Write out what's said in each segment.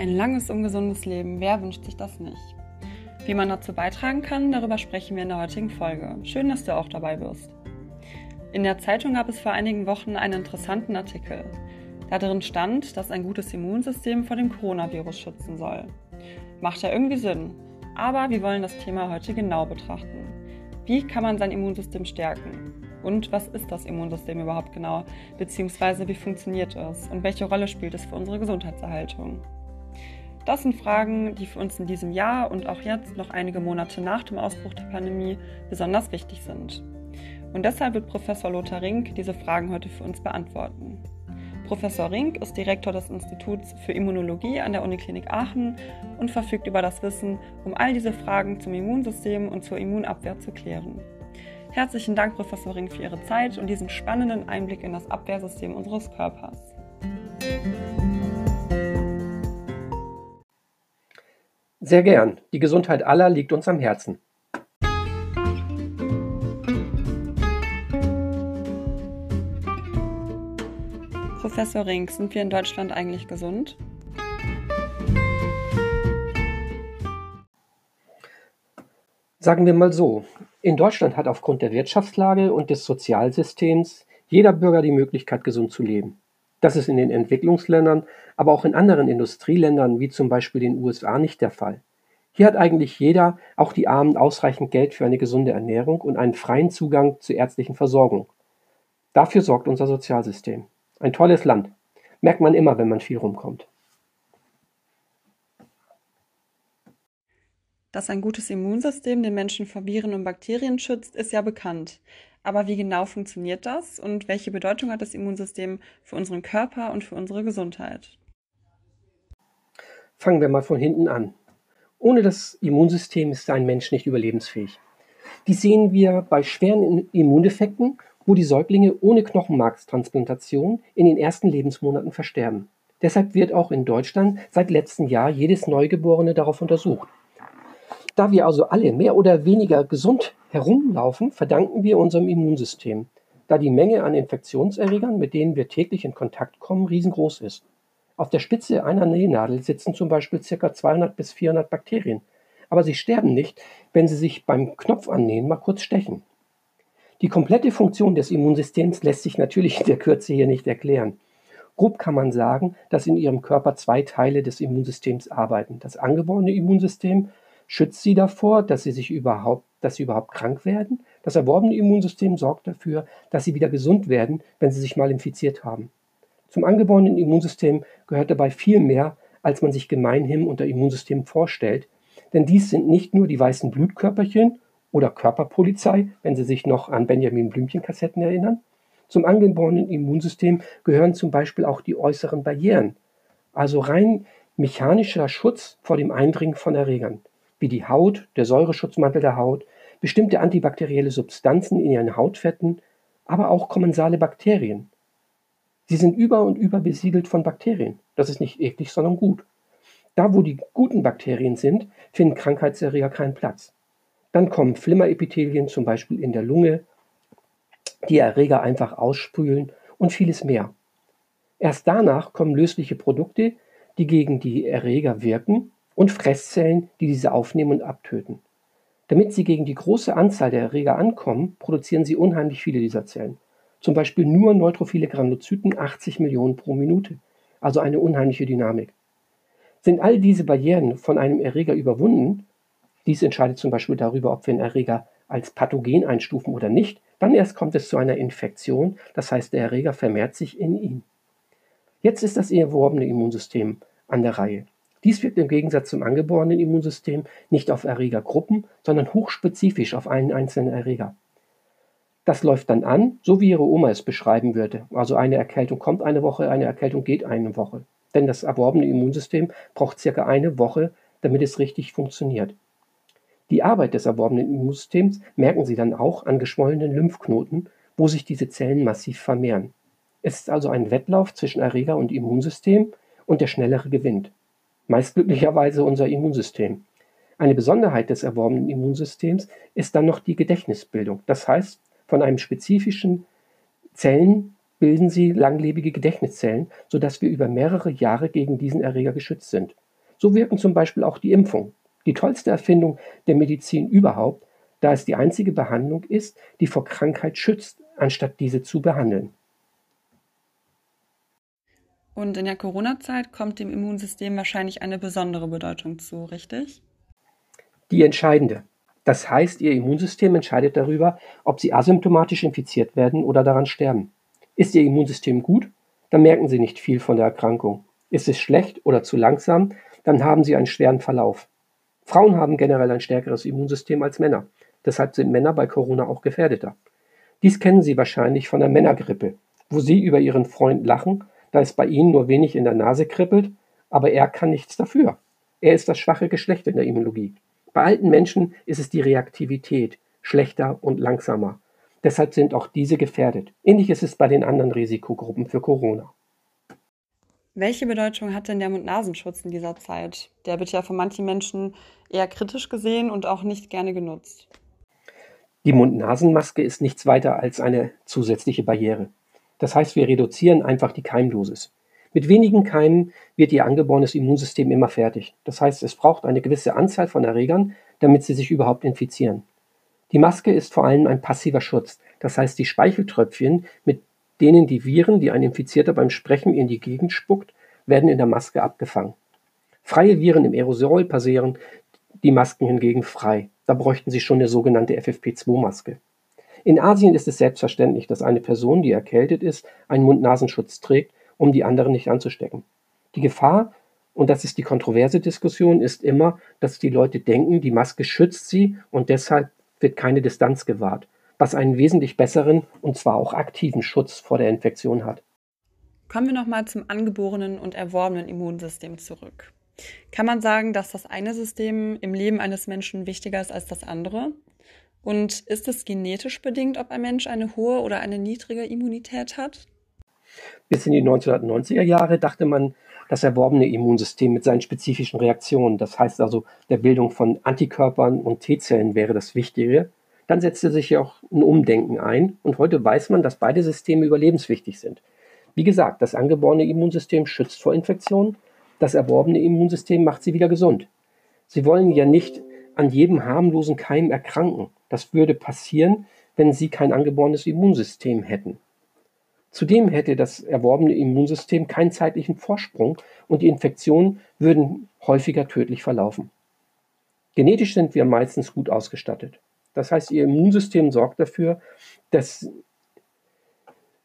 Ein langes, ungesundes Leben, wer wünscht sich das nicht? Wie man dazu beitragen kann, darüber sprechen wir in der heutigen Folge. Schön, dass du auch dabei bist. In der Zeitung gab es vor einigen Wochen einen interessanten Artikel. Darin stand, dass ein gutes Immunsystem vor dem Coronavirus schützen soll. Macht ja irgendwie Sinn. Aber wir wollen das Thema heute genau betrachten. Wie kann man sein Immunsystem stärken? Und was ist das Immunsystem überhaupt genau? Beziehungsweise wie funktioniert es? Und welche Rolle spielt es für unsere Gesundheitserhaltung? Das sind Fragen, die für uns in diesem Jahr und auch jetzt noch einige Monate nach dem Ausbruch der Pandemie besonders wichtig sind. Und deshalb wird Professor Lothar Rink diese Fragen heute für uns beantworten. Professor Rink ist Direktor des Instituts für Immunologie an der Uniklinik Aachen und verfügt über das Wissen, um all diese Fragen zum Immunsystem und zur Immunabwehr zu klären. Herzlichen Dank, Professor Rink, für Ihre Zeit und diesen spannenden Einblick in das Abwehrsystem unseres Körpers. Sehr gern. Die Gesundheit aller liegt uns am Herzen. Professor Rink, sind wir in Deutschland eigentlich gesund? Sagen wir mal so, in Deutschland hat aufgrund der Wirtschaftslage und des Sozialsystems jeder Bürger die Möglichkeit, gesund zu leben. Das ist in den Entwicklungsländern, aber auch in anderen Industrieländern wie zum Beispiel den USA nicht der Fall. Hier hat eigentlich jeder, auch die Armen, ausreichend Geld für eine gesunde Ernährung und einen freien Zugang zur ärztlichen Versorgung. Dafür sorgt unser Sozialsystem. Ein tolles Land. Merkt man immer, wenn man viel rumkommt. Dass ein gutes Immunsystem den Menschen vor Viren und Bakterien schützt, ist ja bekannt. Aber wie genau funktioniert das und welche Bedeutung hat das Immunsystem für unseren Körper und für unsere Gesundheit? Fangen wir mal von hinten an. Ohne das Immunsystem ist ein Mensch nicht überlebensfähig. Dies sehen wir bei schweren Immundefekten, wo die Säuglinge ohne Knochenmarkstransplantation in den ersten Lebensmonaten versterben. Deshalb wird auch in Deutschland seit letztem Jahr jedes Neugeborene darauf untersucht. Da wir also alle mehr oder weniger gesund herumlaufen, verdanken wir unserem Immunsystem, da die Menge an Infektionserregern, mit denen wir täglich in Kontakt kommen, riesengroß ist. Auf der Spitze einer Nähnadel sitzen zum Beispiel ca. 200 bis 400 Bakterien, aber sie sterben nicht, wenn sie sich beim Knopf annähen mal kurz stechen. Die komplette Funktion des Immunsystems lässt sich natürlich in der Kürze hier nicht erklären. Grob kann man sagen, dass in Ihrem Körper zwei Teile des Immunsystems arbeiten. Das angeborene Immunsystem schützt sie davor, dass sie sich überhaupt, dass sie überhaupt krank werden. Das erworbene Immunsystem sorgt dafür, dass sie wieder gesund werden, wenn sie sich mal infiziert haben. Zum angeborenen Immunsystem gehört dabei viel mehr, als man sich gemeinhin unter Immunsystem vorstellt, denn dies sind nicht nur die weißen Blutkörperchen oder Körperpolizei, wenn Sie sich noch an Benjamin Blümchen-Kassetten erinnern. Zum angeborenen Immunsystem gehören zum Beispiel auch die äußeren Barrieren, also rein mechanischer Schutz vor dem Eindringen von Erregern wie die Haut, der Säureschutzmantel der Haut, bestimmte antibakterielle Substanzen in ihren Hautfetten, aber auch kommensale Bakterien. Sie sind über und über besiedelt von Bakterien. Das ist nicht eklig, sondern gut. Da, wo die guten Bakterien sind, finden Krankheitserreger keinen Platz. Dann kommen Flimmerepithelien, zum Beispiel in der Lunge, die Erreger einfach ausspülen und vieles mehr. Erst danach kommen lösliche Produkte, die gegen die Erreger wirken und Fresszellen, die diese aufnehmen und abtöten. Damit sie gegen die große Anzahl der Erreger ankommen, produzieren sie unheimlich viele dieser Zellen. Zum Beispiel nur neutrophile Granulozyten 80 Millionen pro Minute, also eine unheimliche Dynamik. Sind all diese Barrieren von einem Erreger überwunden, dies entscheidet zum Beispiel darüber, ob wir einen Erreger als Pathogen einstufen oder nicht, dann erst kommt es zu einer Infektion, das heißt der Erreger vermehrt sich in ihm. Jetzt ist das erworbene Immunsystem an der Reihe. Dies wirkt im Gegensatz zum angeborenen Immunsystem nicht auf Erregergruppen, sondern hochspezifisch auf einen einzelnen Erreger. Das läuft dann an, so wie Ihre Oma es beschreiben würde. Also eine Erkältung kommt eine Woche, eine Erkältung geht eine Woche. Denn das erworbene Immunsystem braucht circa eine Woche, damit es richtig funktioniert. Die Arbeit des erworbenen Immunsystems merken Sie dann auch an geschwollenen Lymphknoten, wo sich diese Zellen massiv vermehren. Es ist also ein Wettlauf zwischen Erreger und Immunsystem und der Schnellere gewinnt meist glücklicherweise unser Immunsystem. Eine Besonderheit des erworbenen Immunsystems ist dann noch die Gedächtnisbildung. Das heißt, von einem spezifischen Zellen bilden sie langlebige Gedächtniszellen, sodass wir über mehrere Jahre gegen diesen Erreger geschützt sind. So wirken zum Beispiel auch die Impfungen. Die tollste Erfindung der Medizin überhaupt, da es die einzige Behandlung ist, die vor Krankheit schützt, anstatt diese zu behandeln. Und in der Corona-Zeit kommt dem Immunsystem wahrscheinlich eine besondere Bedeutung zu, richtig? Die entscheidende. Das heißt, Ihr Immunsystem entscheidet darüber, ob Sie asymptomatisch infiziert werden oder daran sterben. Ist Ihr Immunsystem gut, dann merken Sie nicht viel von der Erkrankung. Ist es schlecht oder zu langsam, dann haben Sie einen schweren Verlauf. Frauen haben generell ein stärkeres Immunsystem als Männer. Deshalb sind Männer bei Corona auch gefährdeter. Dies kennen Sie wahrscheinlich von der Männergrippe, wo Sie über Ihren Freund lachen, da es bei Ihnen nur wenig in der Nase kribbelt, aber er kann nichts dafür. Er ist das schwache Geschlecht in der Immunologie. Bei alten Menschen ist es die Reaktivität, schlechter und langsamer. Deshalb sind auch diese gefährdet. Ähnlich ist es bei den anderen Risikogruppen für Corona. Welche Bedeutung hat denn der Mund-Nasenschutz in dieser Zeit? Der wird ja von manchen Menschen eher kritisch gesehen und auch nicht gerne genutzt. Die Mund-Nasen-Maske ist nichts weiter als eine zusätzliche Barriere. Das heißt, wir reduzieren einfach die Keimdosis. Mit wenigen Keimen wird Ihr angeborenes Immunsystem immer fertig. Das heißt, es braucht eine gewisse Anzahl von Erregern, damit sie sich überhaupt infizieren. Die Maske ist vor allem ein passiver Schutz. Das heißt, die Speicheltröpfchen, mit denen die Viren, die ein Infizierter beim Sprechen in die Gegend spuckt, werden in der Maske abgefangen. Freie Viren im Aerosol passieren die Masken hingegen frei. Da bräuchten Sie schon eine sogenannte FFP2-Maske. In Asien ist es selbstverständlich, dass eine Person, die erkältet ist, einen Mund-Nasenschutz trägt, um die anderen nicht anzustecken. Die Gefahr, und das ist die kontroverse Diskussion, ist immer, dass die Leute denken, die Maske schützt sie und deshalb wird keine Distanz gewahrt, was einen wesentlich besseren und zwar auch aktiven Schutz vor der Infektion hat. Kommen wir nochmal zum angeborenen und erworbenen Immunsystem zurück. Kann man sagen, dass das eine System im Leben eines Menschen wichtiger ist als das andere? Und ist es genetisch bedingt, ob ein Mensch eine hohe oder eine niedrige Immunität hat? Bis in die 1990er Jahre dachte man, das erworbene Immunsystem mit seinen spezifischen Reaktionen, das heißt also der Bildung von Antikörpern und T-Zellen wäre das Wichtige. Dann setzte sich ja auch ein Umdenken ein und heute weiß man, dass beide Systeme überlebenswichtig sind. Wie gesagt, das angeborene Immunsystem schützt vor Infektionen, das erworbene Immunsystem macht sie wieder gesund. Sie wollen ja nicht an jedem harmlosen Keim erkranken. Das würde passieren, wenn sie kein angeborenes Immunsystem hätten. Zudem hätte das erworbene Immunsystem keinen zeitlichen Vorsprung und die Infektionen würden häufiger tödlich verlaufen. Genetisch sind wir meistens gut ausgestattet. Das heißt, Ihr Immunsystem sorgt dafür, dass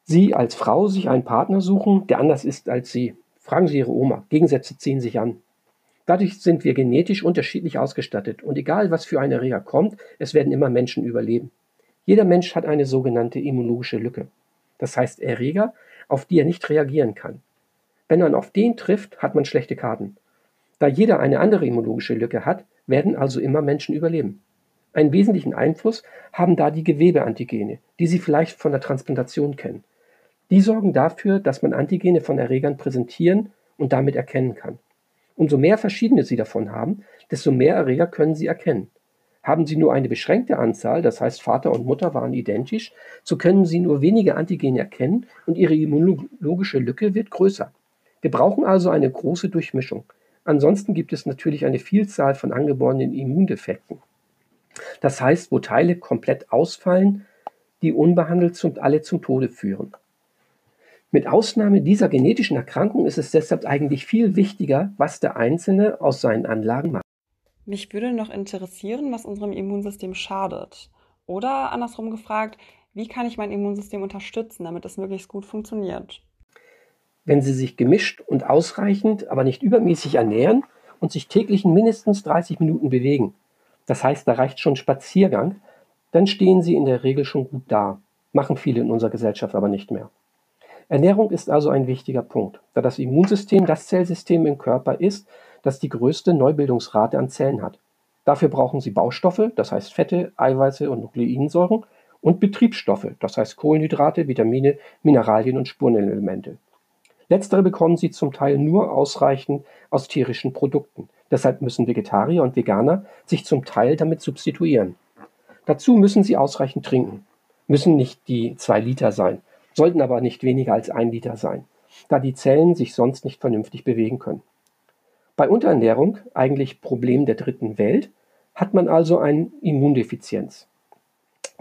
Sie als Frau sich einen Partner suchen, der anders ist als Sie. Fragen Sie Ihre Oma. Gegensätze ziehen sich an. Dadurch sind wir genetisch unterschiedlich ausgestattet und egal was für ein Erreger kommt, es werden immer Menschen überleben. Jeder Mensch hat eine sogenannte immunologische Lücke. Das heißt Erreger, auf die er nicht reagieren kann. Wenn man auf den trifft, hat man schlechte Karten. Da jeder eine andere immunologische Lücke hat, werden also immer Menschen überleben. Einen wesentlichen Einfluss haben da die Gewebeantigene, die Sie vielleicht von der Transplantation kennen. Die sorgen dafür, dass man Antigene von Erregern präsentieren und damit erkennen kann. Umso mehr verschiedene Sie davon haben, desto mehr Erreger können Sie erkennen. Haben Sie nur eine beschränkte Anzahl, das heißt Vater und Mutter waren identisch, so können Sie nur wenige Antigene erkennen und Ihre immunologische Lücke wird größer. Wir brauchen also eine große Durchmischung. Ansonsten gibt es natürlich eine Vielzahl von angeborenen Immundefekten. Das heißt, wo Teile komplett ausfallen, die unbehandelt zum, alle zum Tode führen. Mit Ausnahme dieser genetischen Erkrankung ist es deshalb eigentlich viel wichtiger, was der Einzelne aus seinen Anlagen macht. Mich würde noch interessieren, was unserem Immunsystem schadet. Oder andersrum gefragt, wie kann ich mein Immunsystem unterstützen, damit es möglichst gut funktioniert? Wenn Sie sich gemischt und ausreichend, aber nicht übermäßig ernähren und sich täglich mindestens 30 Minuten bewegen, das heißt, da reicht schon Spaziergang, dann stehen Sie in der Regel schon gut da. Machen viele in unserer Gesellschaft aber nicht mehr. Ernährung ist also ein wichtiger Punkt, da das Immunsystem das Zellsystem im Körper ist, das die größte Neubildungsrate an Zellen hat. Dafür brauchen sie Baustoffe, das heißt Fette, Eiweiße und Nukleinsäuren, und Betriebsstoffe, das heißt Kohlenhydrate, Vitamine, Mineralien und Spurenelemente. Letztere bekommen sie zum Teil nur ausreichend aus tierischen Produkten. Deshalb müssen Vegetarier und Veganer sich zum Teil damit substituieren. Dazu müssen sie ausreichend trinken. Müssen nicht die zwei Liter sein, sollten aber nicht weniger als ein Liter sein, da die Zellen sich sonst nicht vernünftig bewegen können. Bei Unterernährung, eigentlich Problem der dritten Welt, hat man also eine Immundefizienz.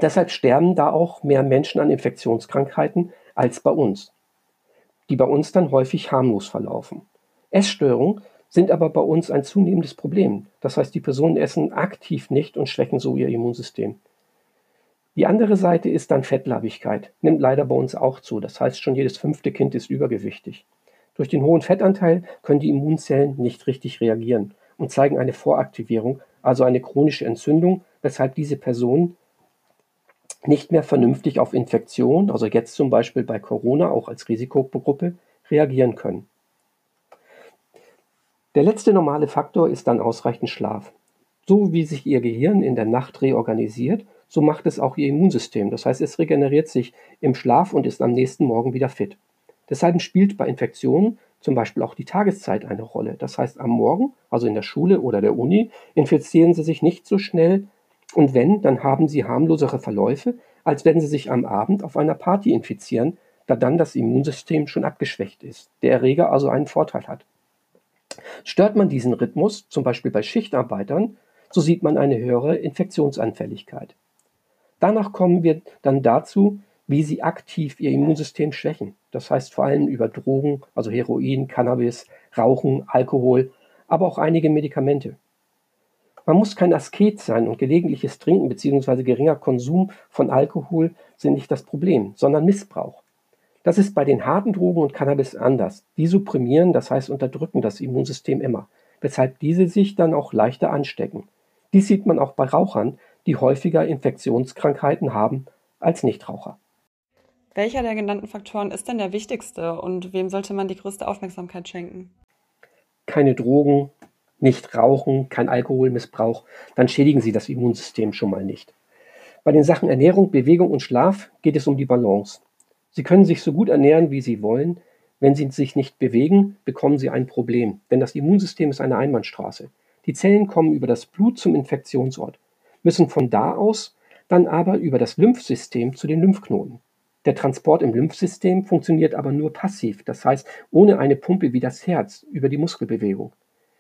Deshalb sterben da auch mehr Menschen an Infektionskrankheiten als bei uns, die bei uns dann häufig harmlos verlaufen. Essstörungen sind aber bei uns ein zunehmendes Problem. Das heißt, die Personen essen aktiv nicht und schwächen so ihr Immunsystem. Die andere Seite ist dann Fettleibigkeit, nimmt leider bei uns auch zu. Das heißt, schon jedes fünfte Kind ist übergewichtig. Durch den hohen Fettanteil können die Immunzellen nicht richtig reagieren und zeigen eine Voraktivierung, also eine chronische Entzündung, weshalb diese Personen nicht mehr vernünftig auf Infektion, also jetzt zum Beispiel bei Corona auch als Risikogruppe, reagieren können. Der letzte normale Faktor ist dann ausreichend Schlaf. So wie sich Ihr Gehirn in der Nacht reorganisiert, so macht es auch Ihr Immunsystem. Das heißt, es regeneriert sich im Schlaf und ist am nächsten Morgen wieder fit. Deshalb spielt bei Infektionen zum Beispiel auch die Tageszeit eine Rolle. Das heißt, am Morgen, also in der Schule oder der Uni, infizieren Sie sich nicht so schnell und wenn, dann haben Sie harmlosere Verläufe, als wenn Sie sich am Abend auf einer Party infizieren, da dann das Immunsystem schon abgeschwächt ist, der Erreger also einen Vorteil hat. Stört man diesen Rhythmus, zum Beispiel bei Schichtarbeitern, so sieht man eine höhere Infektionsanfälligkeit. Danach kommen wir dann dazu, wie sie aktiv ihr Immunsystem schwächen. Das heißt vor allem über Drogen, also Heroin, Cannabis, Rauchen, Alkohol, aber auch einige Medikamente. Man muss kein Asket sein und gelegentliches Trinken bzw. geringer Konsum von Alkohol sind nicht das Problem, sondern Missbrauch. Das ist bei den harten Drogen und Cannabis anders. Die supprimieren, das heißt unterdrücken das Immunsystem immer, weshalb diese sich dann auch leichter anstecken. Dies sieht man auch bei Rauchern, die häufiger Infektionskrankheiten haben als Nichtraucher. Welcher der genannten Faktoren ist denn der wichtigste und wem sollte man die größte Aufmerksamkeit schenken? Keine Drogen, nicht rauchen, kein Alkoholmissbrauch, dann schädigen Sie das Immunsystem schon mal nicht. Bei den Sachen Ernährung, Bewegung und Schlaf geht es um die Balance. Sie können sich so gut ernähren, wie Sie wollen. Wenn Sie sich nicht bewegen, bekommen Sie ein Problem, denn das Immunsystem ist eine Einbahnstraße. Die Zellen kommen über das Blut zum Infektionsort müssen von da aus dann aber über das Lymphsystem zu den Lymphknoten. Der Transport im Lymphsystem funktioniert aber nur passiv, das heißt ohne eine Pumpe wie das Herz über die Muskelbewegung.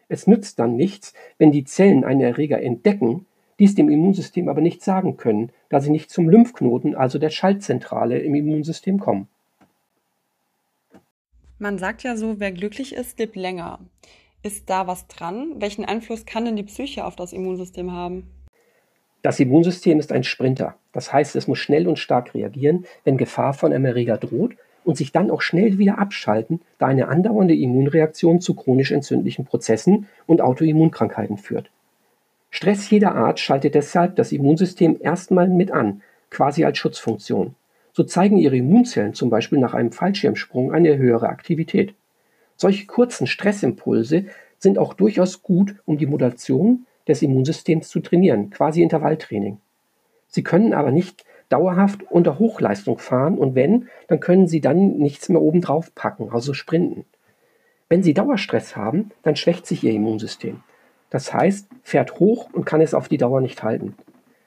Es nützt dann nichts, wenn die Zellen einen Erreger entdecken, dies dem Immunsystem aber nicht sagen können, da sie nicht zum Lymphknoten, also der Schaltzentrale im Immunsystem kommen. Man sagt ja so, wer glücklich ist, lebt länger. Ist da was dran? Welchen Einfluss kann denn die Psyche auf das Immunsystem haben? Das Immunsystem ist ein Sprinter. Das heißt, es muss schnell und stark reagieren, wenn Gefahr von einem Erreger droht und sich dann auch schnell wieder abschalten, da eine andauernde Immunreaktion zu chronisch entzündlichen Prozessen und Autoimmunkrankheiten führt. Stress jeder Art schaltet deshalb das Immunsystem erstmal mit an, quasi als Schutzfunktion. So zeigen ihre Immunzellen zum Beispiel nach einem Fallschirmsprung eine höhere Aktivität. Solche kurzen Stressimpulse sind auch durchaus gut, um die Modulation des Immunsystems zu trainieren, quasi Intervalltraining. Sie können aber nicht dauerhaft unter Hochleistung fahren und wenn, dann können Sie dann nichts mehr obendrauf packen, also sprinten. Wenn Sie Dauerstress haben, dann schwächt sich Ihr Immunsystem. Das heißt, fährt hoch und kann es auf die Dauer nicht halten.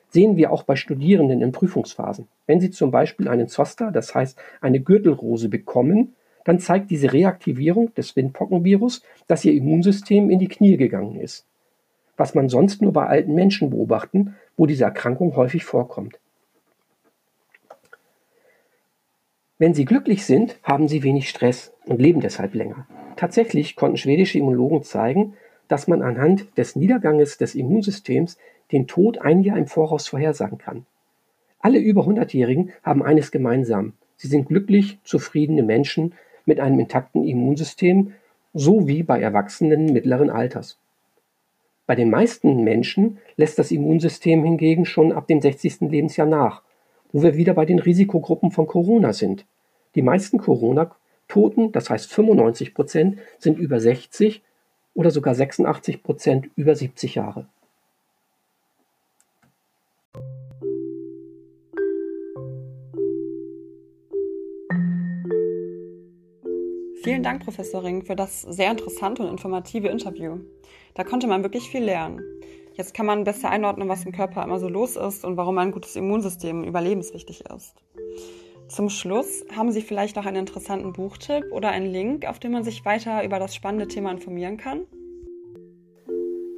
Sehen wir auch bei Studierenden in Prüfungsphasen. Wenn sie zum Beispiel einen Zoster, das heißt eine Gürtelrose bekommen, dann zeigt diese Reaktivierung des Windpockenvirus, dass ihr Immunsystem in die Knie gegangen ist was man sonst nur bei alten Menschen beobachten, wo diese Erkrankung häufig vorkommt. Wenn sie glücklich sind, haben sie wenig Stress und leben deshalb länger. Tatsächlich konnten schwedische Immunologen zeigen, dass man anhand des Niederganges des Immunsystems den Tod ein Jahr im Voraus vorhersagen kann. Alle über 100-Jährigen haben eines gemeinsam. Sie sind glücklich, zufriedene Menschen mit einem intakten Immunsystem, so wie bei Erwachsenen mittleren Alters. Bei den meisten Menschen lässt das Immunsystem hingegen schon ab dem 60. Lebensjahr nach, wo wir wieder bei den Risikogruppen von Corona sind. Die meisten Corona-Toten, das heißt 95 Prozent, sind über 60 oder sogar 86 Prozent über 70 Jahre. Vielen Dank, Professor Ring, für das sehr interessante und informative Interview. Da konnte man wirklich viel lernen. Jetzt kann man besser einordnen, was im Körper immer so los ist und warum ein gutes Immunsystem überlebenswichtig ist. Zum Schluss haben Sie vielleicht noch einen interessanten Buchtipp oder einen Link, auf dem man sich weiter über das spannende Thema informieren kann?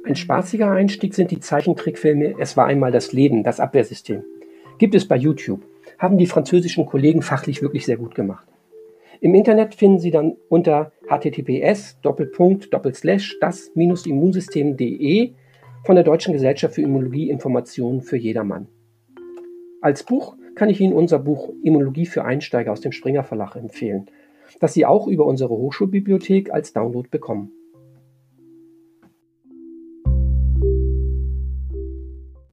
Ein spaßiger Einstieg sind die Zeichentrickfilme Es war einmal das Leben, das Abwehrsystem. Gibt es bei YouTube. Haben die französischen Kollegen fachlich wirklich sehr gut gemacht. Im Internet finden Sie dann unter https das-immunsystem.de von der Deutschen Gesellschaft für Immunologie Informationen für jedermann. Als Buch kann ich Ihnen unser Buch Immunologie für Einsteiger aus dem Springer Verlag empfehlen, das Sie auch über unsere Hochschulbibliothek als Download bekommen.